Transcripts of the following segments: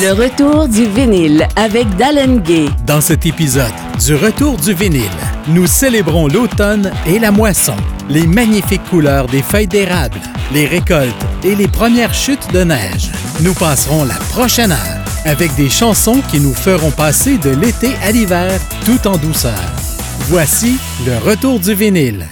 Le retour du vinyle avec Dallin Gay. Dans cet épisode du Retour du vinyle, nous célébrons l'automne et la moisson, les magnifiques couleurs des feuilles d'érable, les récoltes et les premières chutes de neige. Nous passerons la prochaine heure avec des chansons qui nous feront passer de l'été à l'hiver tout en douceur. Voici le Retour du vinyle.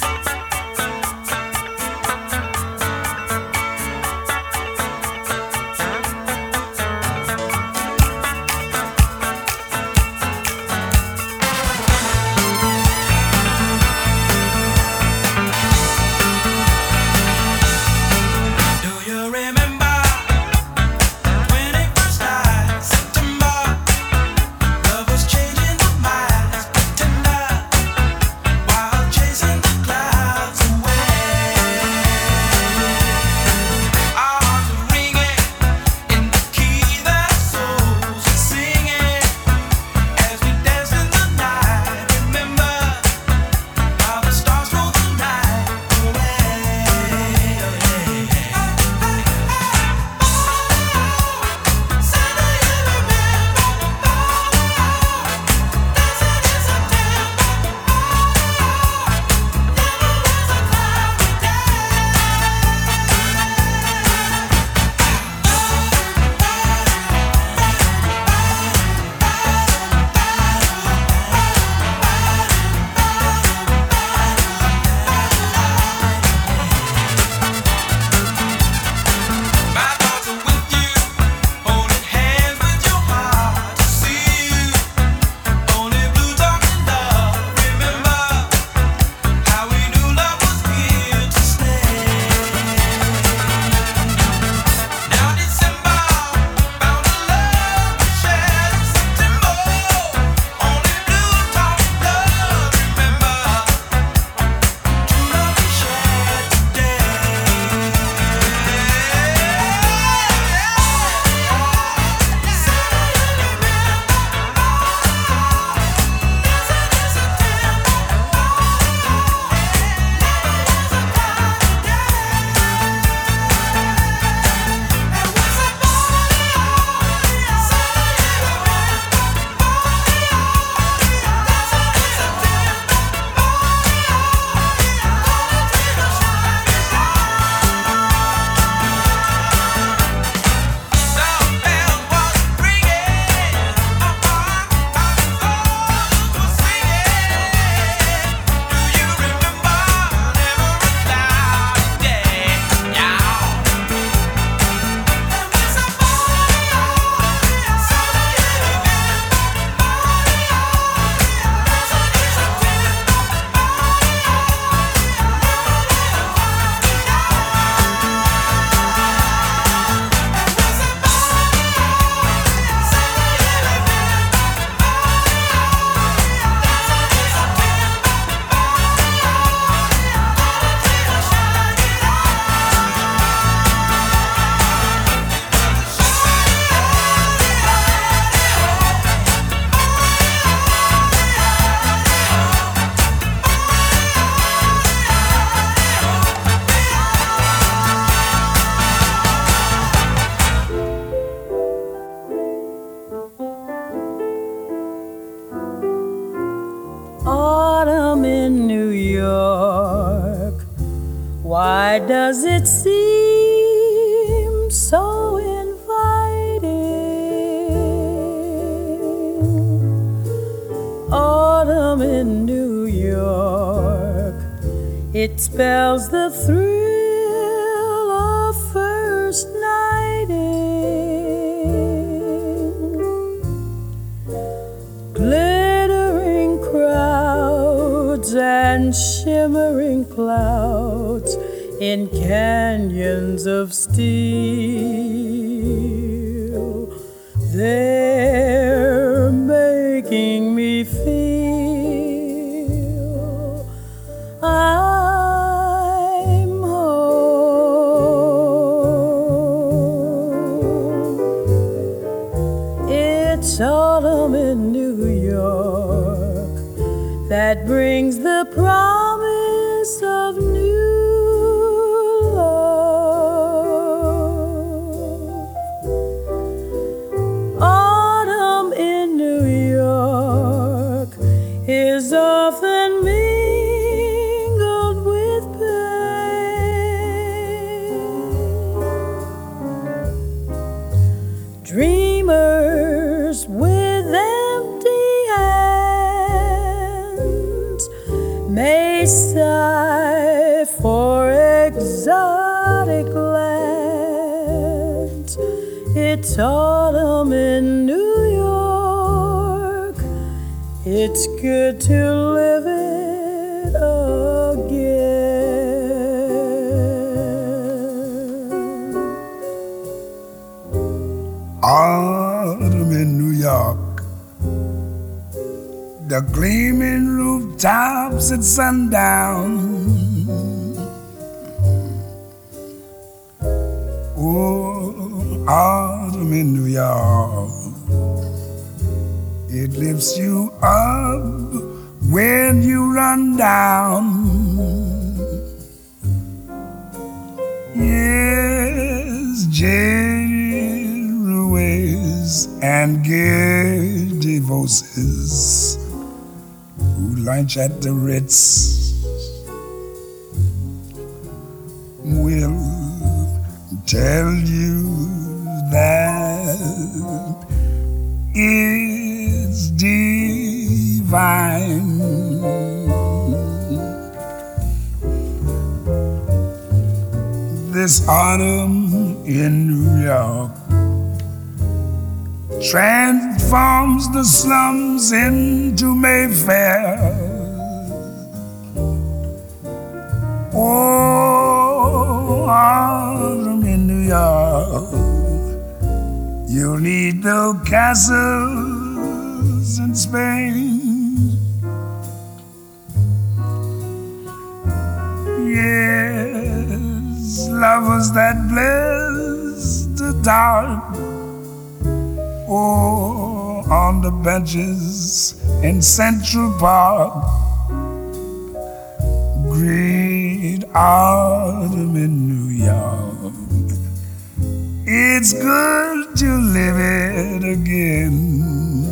In canyons of steel. May sigh for exotic lands. It's autumn in New York. It's good to live it again. Autumn in New York. The gleaming rooftops at sundown. Oh, autumn in New York. It lifts you up when you run down. Yes, Jerry and voices who lunch at the Ritz will tell you that it's divine. This autumn in New York transforms the slums into Mayfair. Oh, autumn in New York. You'll need no castles in Spain. Yes, lovers that bless the dark. Oh, on the benches in Central Park. Great autumn in New York. It's good to live it again.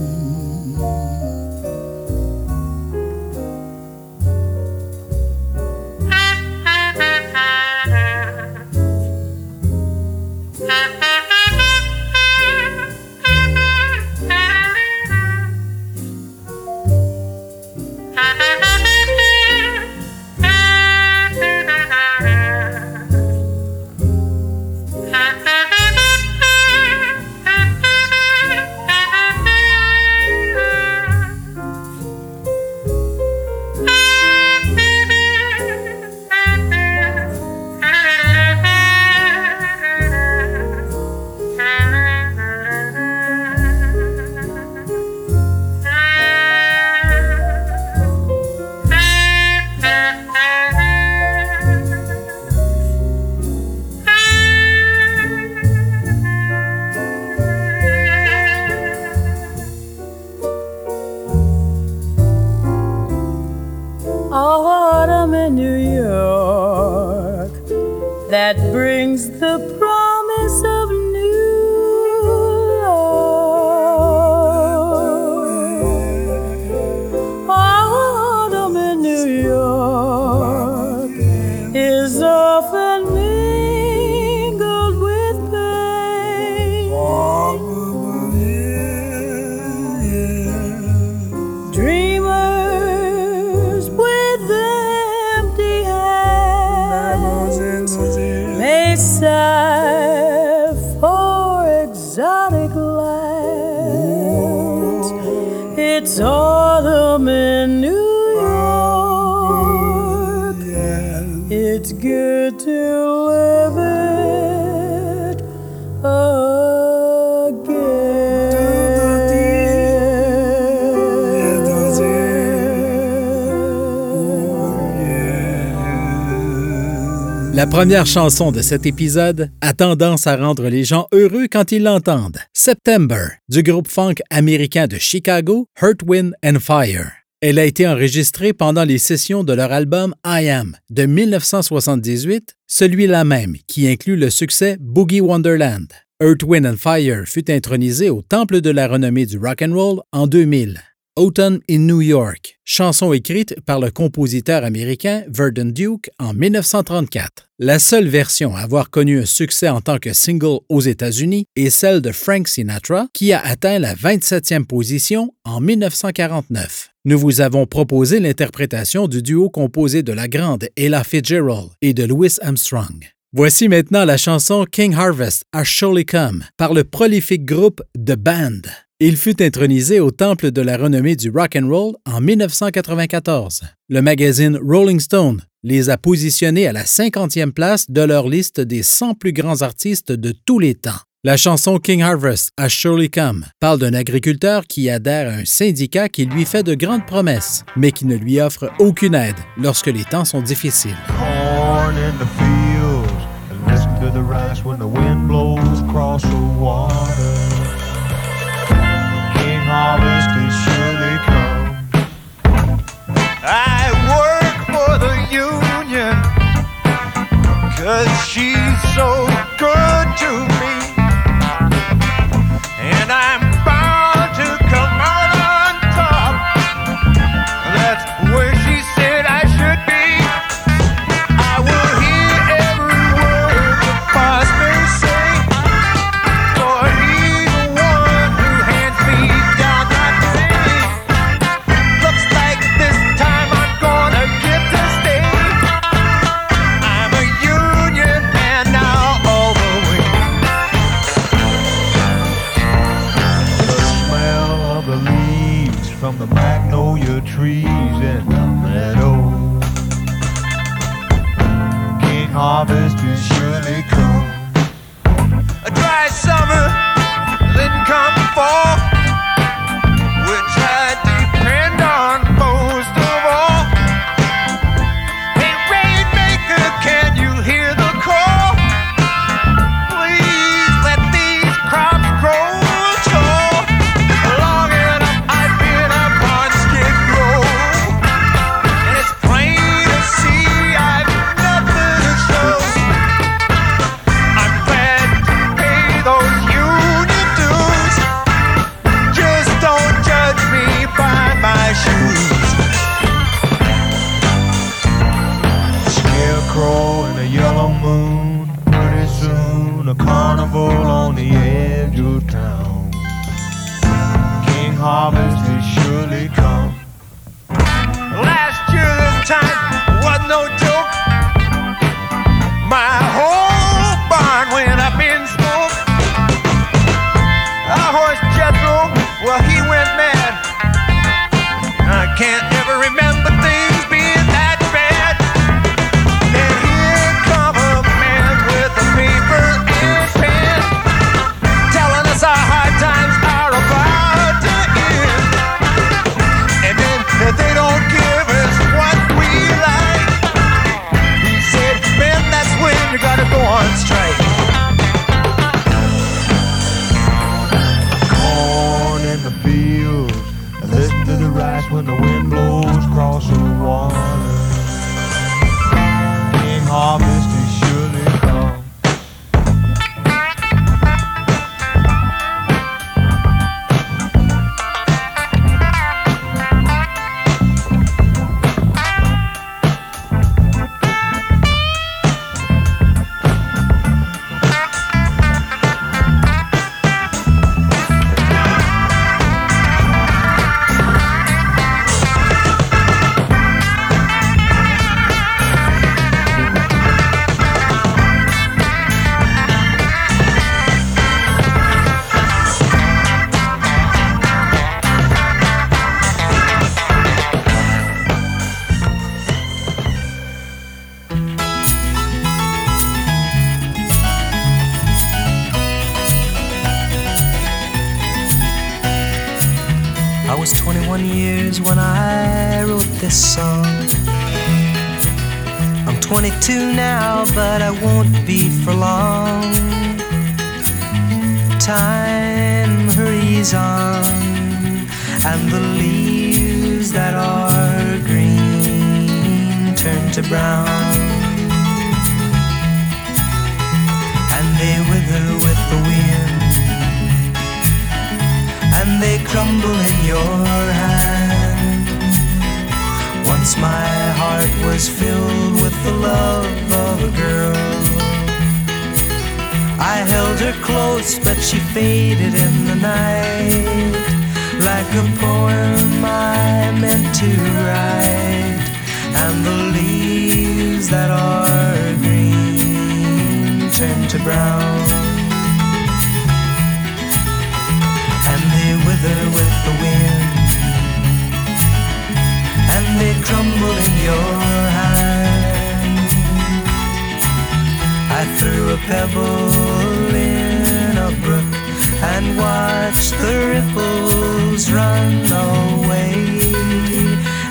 Première chanson de cet épisode a tendance à rendre les gens heureux quand ils l'entendent. September, du groupe funk américain de Chicago, Hurt and Fire. Elle a été enregistrée pendant les sessions de leur album I Am de 1978, celui-là même qui inclut le succès Boogie Wonderland. Earth, Wind and Fire fut intronisé au Temple de la renommée du rock and roll en 2000. Autumn in New York, chanson écrite par le compositeur américain Verdon Duke en 1934. La seule version à avoir connu un succès en tant que single aux États-Unis est celle de Frank Sinatra, qui a atteint la 27e position en 1949. Nous vous avons proposé l'interprétation du duo composé de la grande Ella Fitzgerald et de Louis Armstrong. Voici maintenant la chanson King Harvest a Surely Come par le prolifique groupe The Band. Il fut intronisé au temple de la renommée du rock and roll en 1994. Le magazine Rolling Stone les a positionnés à la 50e place de leur liste des 100 plus grands artistes de tous les temps. La chanson King Harvest a Surely Come parle d'un agriculteur qui adhère à un syndicat qui lui fait de grandes promesses, mais qui ne lui offre aucune aide lorsque les temps sont difficiles. Come. I work for the union cause she's so Harvest song. I'm 22 now, but I won't be for long. Time hurries on, and the leaves that are green turn to brown. And they wither with the wind, and they crumble in your hand. Once my heart was filled with the love of a girl. I held her close, but she faded in the night like a poem I meant to write. And the leaves that are green turn to brown, and they wither with the wind they crumble in your hand. I threw a pebble in a brook and watched the ripples run away,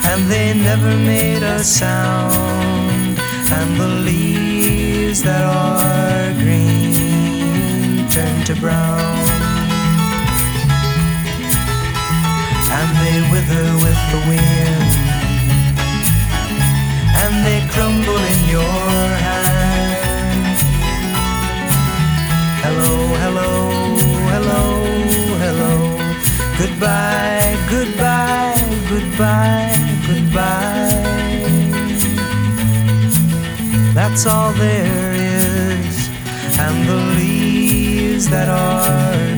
and they never made a sound. And the leaves that are green turn to brown. and they wither with the wind, crumble in your hand. Hello, hello, hello, hello. Goodbye, goodbye, goodbye, goodbye. That's all there is, and the leaves that are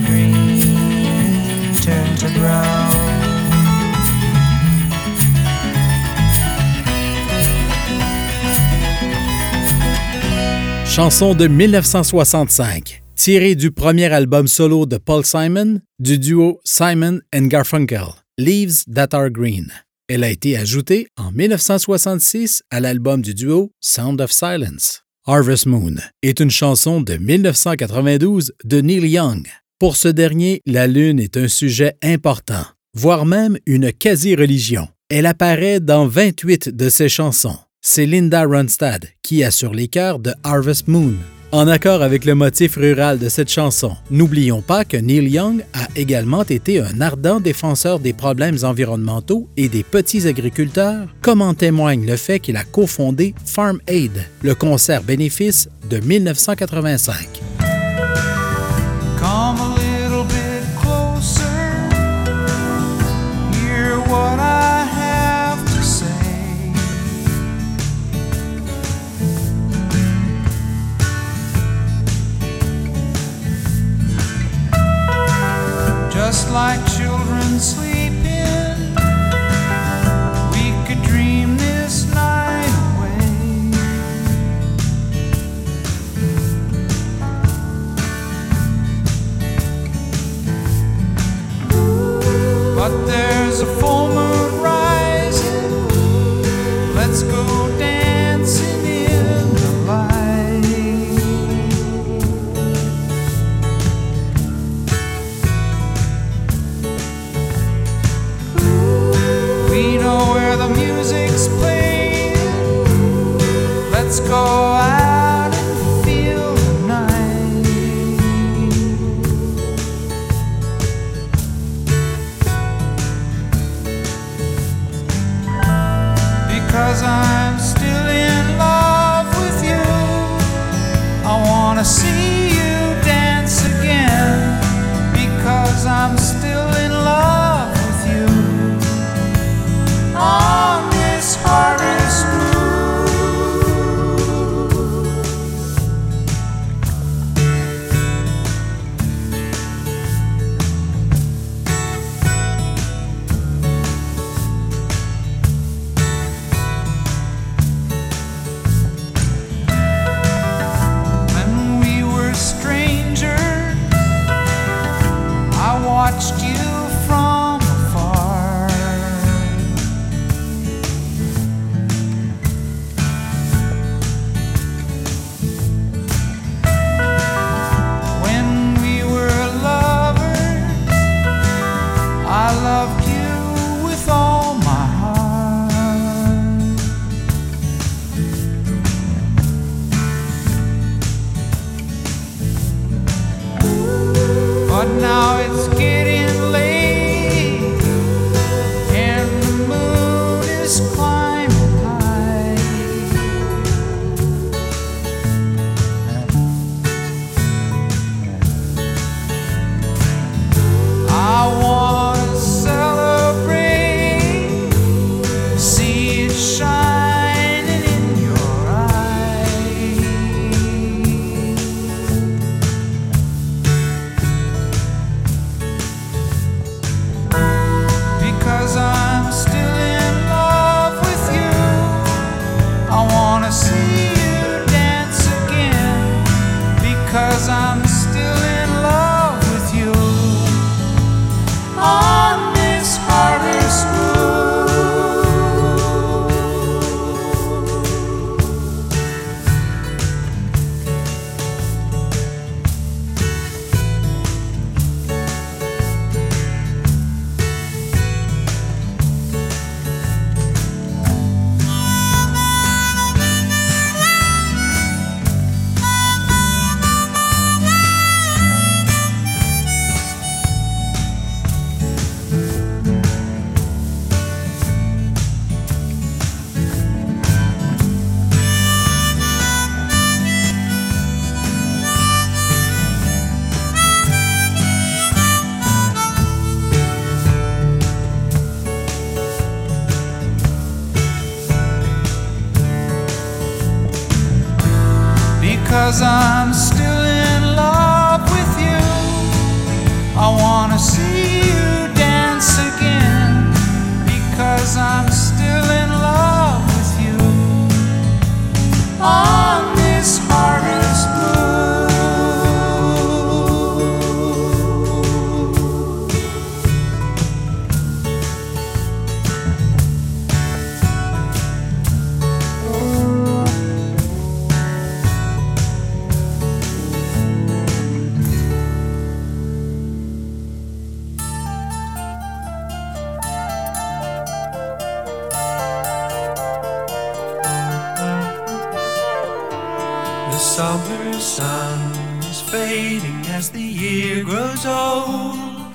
Chanson de 1965, tirée du premier album solo de Paul Simon, du duo Simon and Garfunkel, Leaves That Are Green. Elle a été ajoutée en 1966 à l'album du duo Sound of Silence. Harvest Moon est une chanson de 1992 de Neil Young. Pour ce dernier, la Lune est un sujet important, voire même une quasi-religion. Elle apparaît dans 28 de ses chansons. C'est Linda Ronstadt qui assure les chœurs de Harvest Moon. En accord avec le motif rural de cette chanson, n'oublions pas que Neil Young a également été un ardent défenseur des problèmes environnementaux et des petits agriculteurs, comme en témoigne le fait qu'il a cofondé Farm Aid, le concert bénéfice de 1985. Come Just like children sleeping, we could dream this night away. But there's a full summer sun is fading as the year grows old.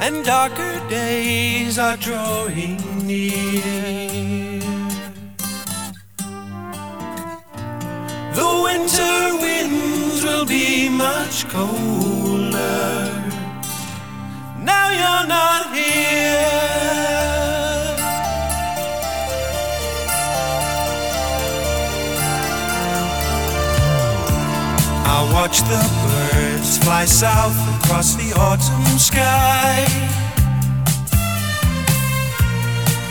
And darker days are drawing near. The winter winds will be much colder. Now you're not here. Watch the birds fly south across the autumn sky.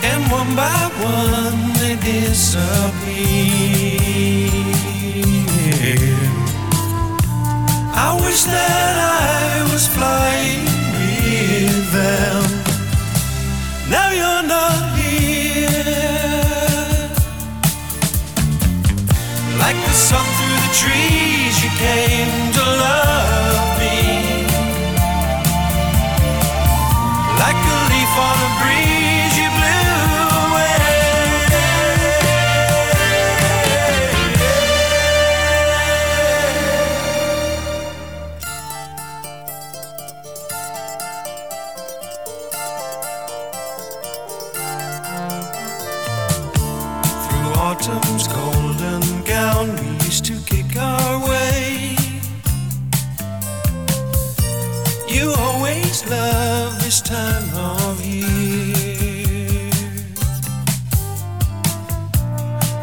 And one by one they disappear. I wish that I was flying with them. Now you're not here. Like the the trees, you came to love me. Like a leaf on a breeze,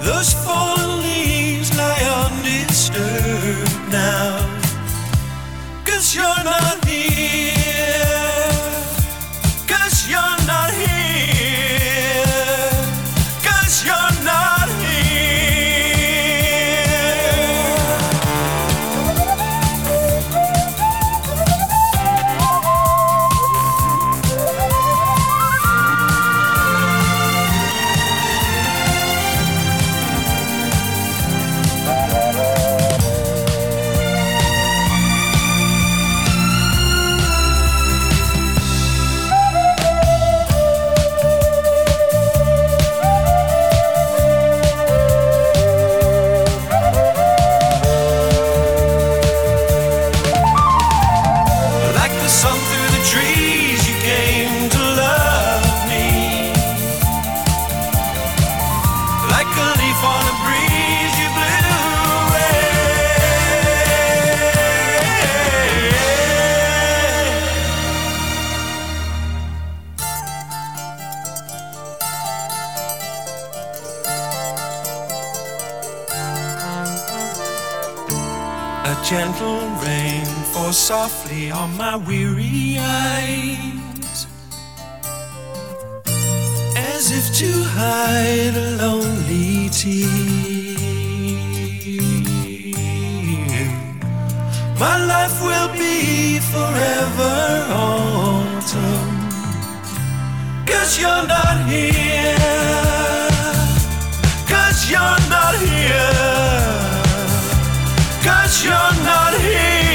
Those fallen leaves lie undisturbed now. Cause you're not softly on my weary eyes, as if to hide a lonely tear. My life will be forever autumn, cause you're not here. You're not here. Cause you're not here.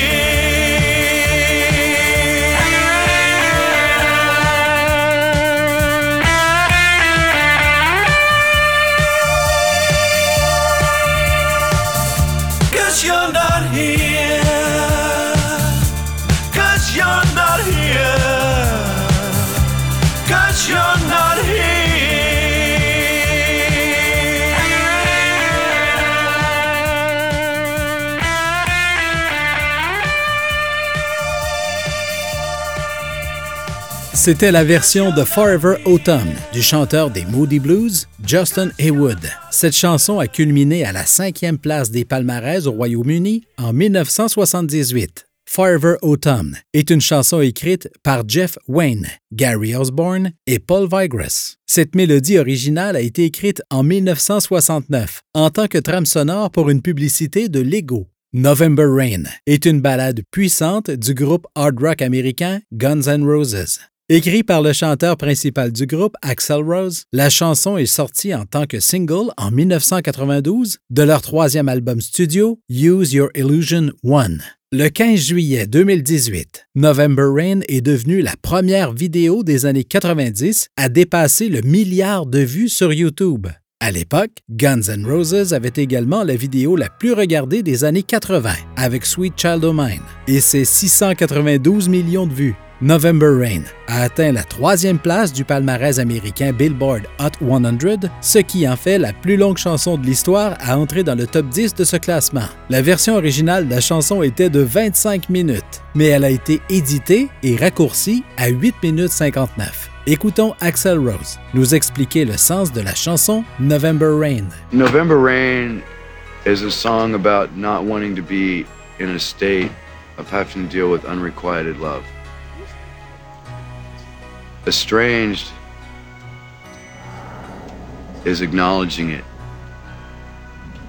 C'était la version de Forever Autumn du chanteur des Moody Blues, Justin Haywood. Cette chanson a culminé à la cinquième place des palmarès au Royaume-Uni en 1978. Forever Autumn est une chanson écrite par Jeff Wayne, Gary Osborne et Paul Vigras. Cette mélodie originale a été écrite en 1969 en tant que trame sonore pour une publicité de Lego. November Rain est une ballade puissante du groupe hard rock américain Guns N' Roses. Écrit par le chanteur principal du groupe, Axel Rose, la chanson est sortie en tant que single en 1992 de leur troisième album studio, Use Your Illusion 1. Le 15 juillet 2018, November Rain est devenue la première vidéo des années 90 à dépasser le milliard de vues sur YouTube. À l'époque, Guns N' Roses avait également la vidéo la plus regardée des années 80 avec Sweet Child O' Mine et ses 692 millions de vues. November Rain a atteint la troisième place du palmarès américain Billboard Hot 100, ce qui en fait la plus longue chanson de l'histoire à entrer dans le top 10 de ce classement. La version originale de la chanson était de 25 minutes, mais elle a été éditée et raccourcie à 8 minutes 59. Écoutons Axel Rose nous expliquer le sens de la chanson November Rain. November Rain is a song about not wanting to be in a state of having to deal with unrequited love. Estranged is acknowledging it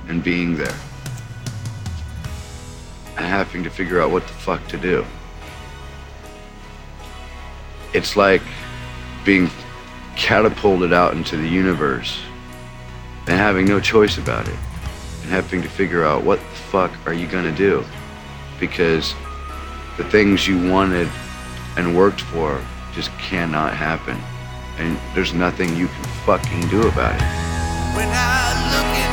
and being there. And having to figure out what the fuck to do. It's like being catapulted out into the universe and having no choice about it and having to figure out what the fuck are you gonna do because the things you wanted and worked for just cannot happen and there's nothing you can fucking do about it.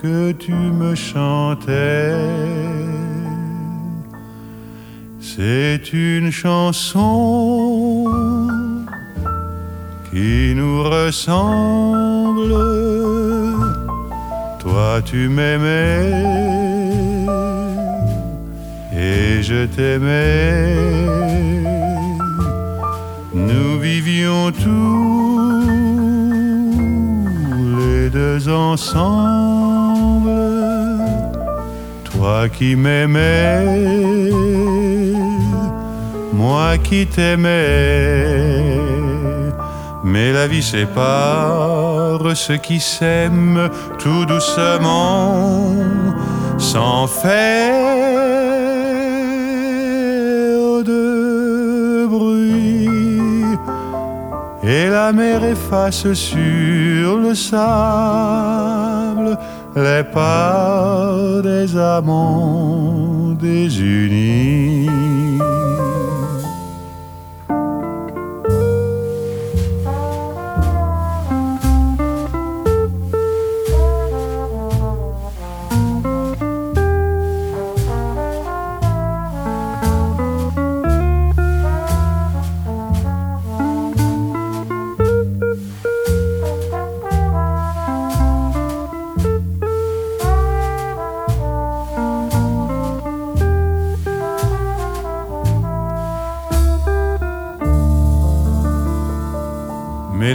Que tu me chantais. C'est une chanson qui nous ressemble. Toi tu m'aimais et je t'aimais. Nous vivions tous ensemble. Toi qui m'aimais, moi qui t'aimais. Mais la vie sépare ceux qui s'aiment tout doucement, sans faire Et la mer efface sur le sable les pas des amants désunis.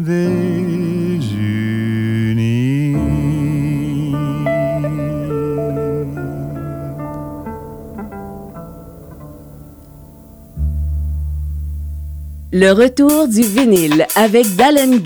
Le retour du vinyle avec Dallin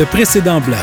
le précédent bloc,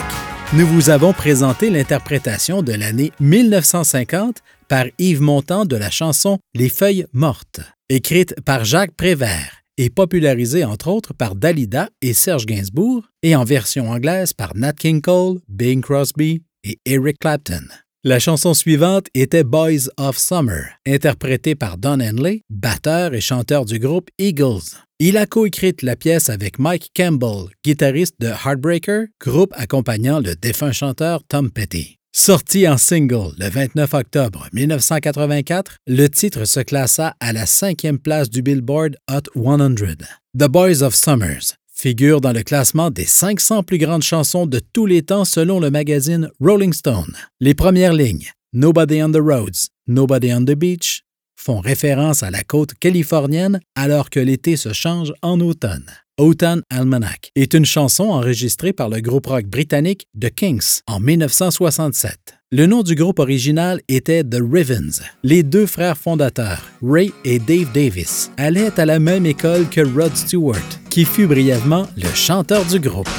nous vous avons présenté l'interprétation de l'année 1950 par Yves Montand de la chanson Les feuilles mortes, écrite par Jacques Prévert et popularisée entre autres par Dalida et Serge Gainsbourg, et en version anglaise par Nat King Cole, Bing Crosby et Eric Clapton. La chanson suivante était Boys of Summer, interprétée par Don Henley, batteur et chanteur du groupe Eagles. Il a coécrit la pièce avec Mike Campbell, guitariste de Heartbreaker, groupe accompagnant le défunt chanteur Tom Petty. Sorti en single le 29 octobre 1984, le titre se classa à la cinquième place du Billboard Hot 100. The Boys of Summers figure dans le classement des 500 plus grandes chansons de tous les temps selon le magazine Rolling Stone. Les premières lignes, Nobody on the Roads, Nobody on the Beach, font référence à la côte californienne alors que l'été se change en automne. Autumn Almanac est une chanson enregistrée par le groupe rock britannique The Kings en 1967. Le nom du groupe original était The Rivens. Les deux frères fondateurs, Ray et Dave Davis, allaient à la même école que Rod Stewart, qui fut brièvement le chanteur du groupe.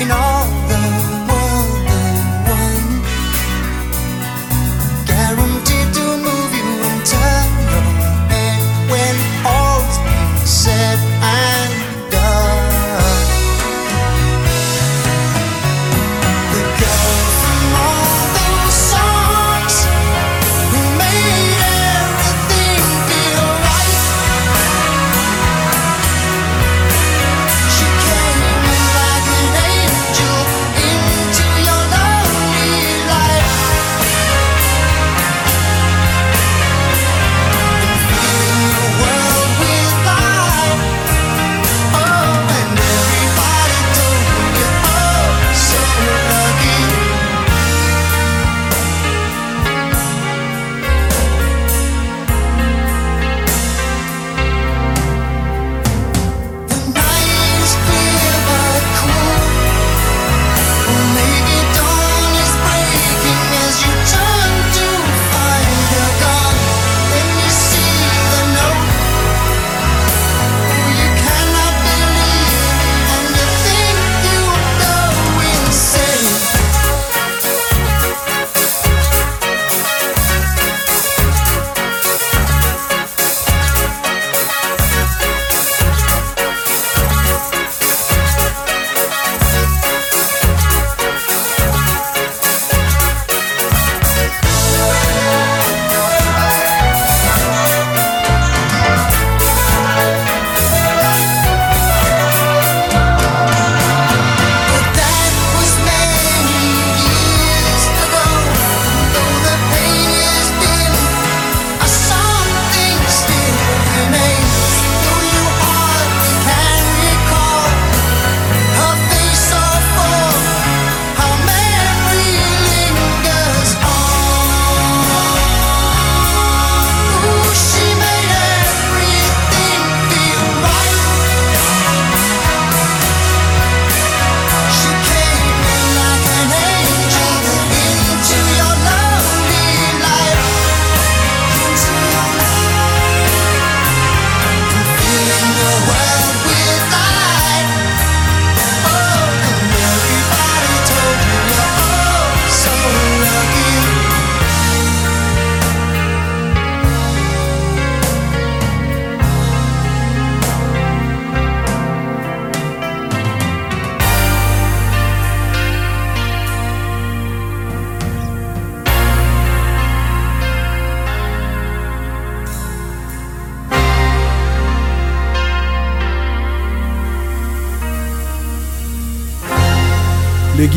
In all the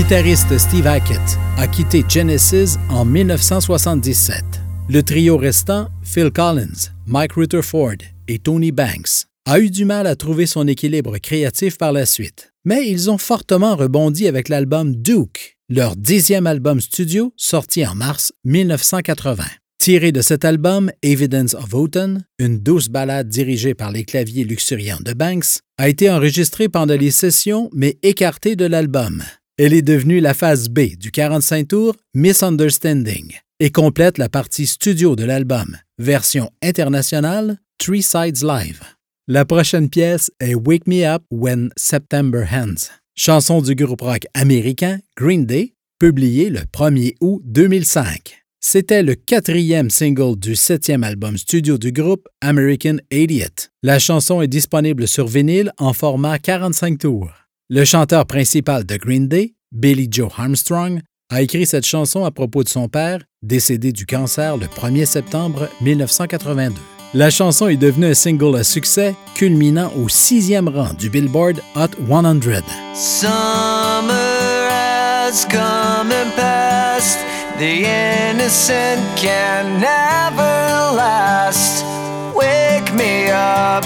guitariste Steve Hackett a quitté Genesis en 1977. Le trio restant, Phil Collins, Mike Rutherford et Tony Banks, a eu du mal à trouver son équilibre créatif par la suite. Mais ils ont fortement rebondi avec l'album Duke, leur dixième album studio sorti en mars 1980. Tiré de cet album, Evidence of Autumn, une douce ballade dirigée par les claviers luxuriants de Banks, a été enregistrée pendant les sessions mais écartée de l'album. Elle est devenue la phase B du 45 tours Misunderstanding et complète la partie studio de l'album, version internationale Three Sides Live. La prochaine pièce est Wake Me Up When September Ends, chanson du groupe rock américain Green Day, publiée le 1er août 2005. C'était le quatrième single du septième album studio du groupe, American Idiot. La chanson est disponible sur vinyle en format 45 tours. Le chanteur principal de Green Day, Billy Joe Armstrong, a écrit cette chanson à propos de son père, décédé du cancer le 1er septembre 1982. La chanson est devenue un single à succès, culminant au sixième rang du Billboard Hot 100. Summer has come and passed. The innocent can never last. Wake me up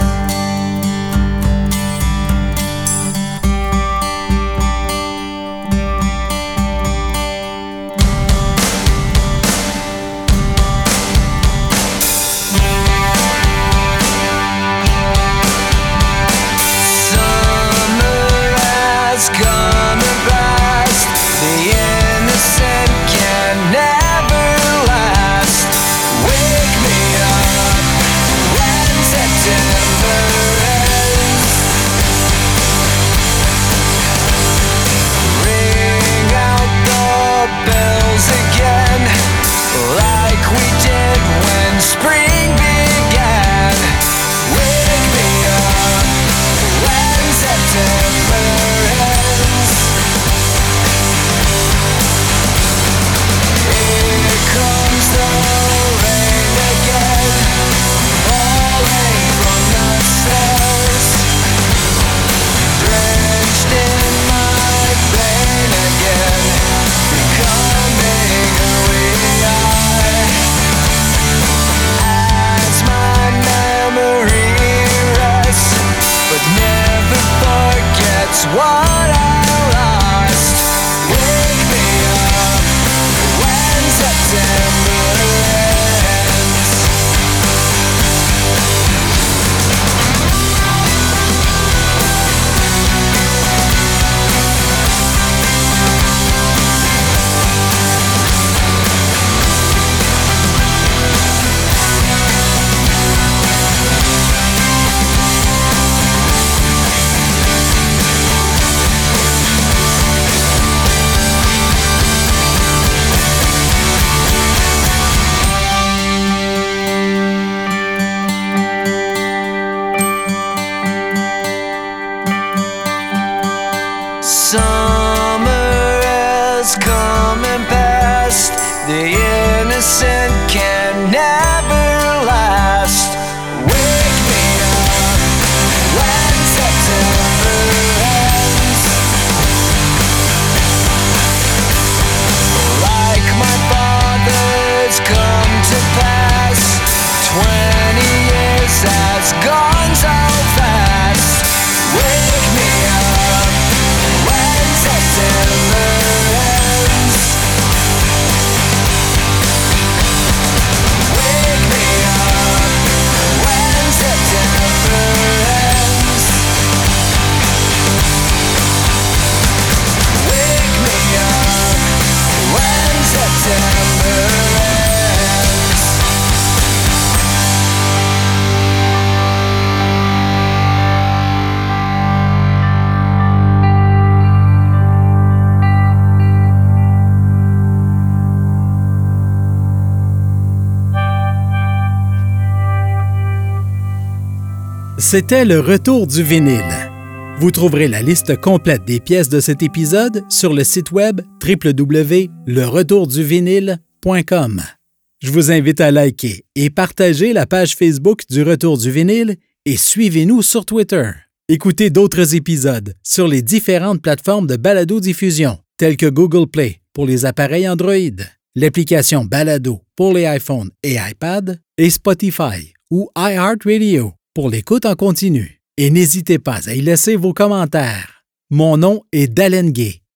C'était le retour du vinyle. Vous trouverez la liste complète des pièces de cet épisode sur le site web www.leretourduvinyle.com. Je vous invite à liker et partager la page Facebook du Retour du vinyle et suivez-nous sur Twitter. Écoutez d'autres épisodes sur les différentes plateformes de balado-diffusion telles que Google Play pour les appareils Android, l'application Balado pour les iPhones et iPad et Spotify ou iHeartRadio pour l'écoute en continu. Et n'hésitez pas à y laisser vos commentaires. Mon nom est Dalen Gay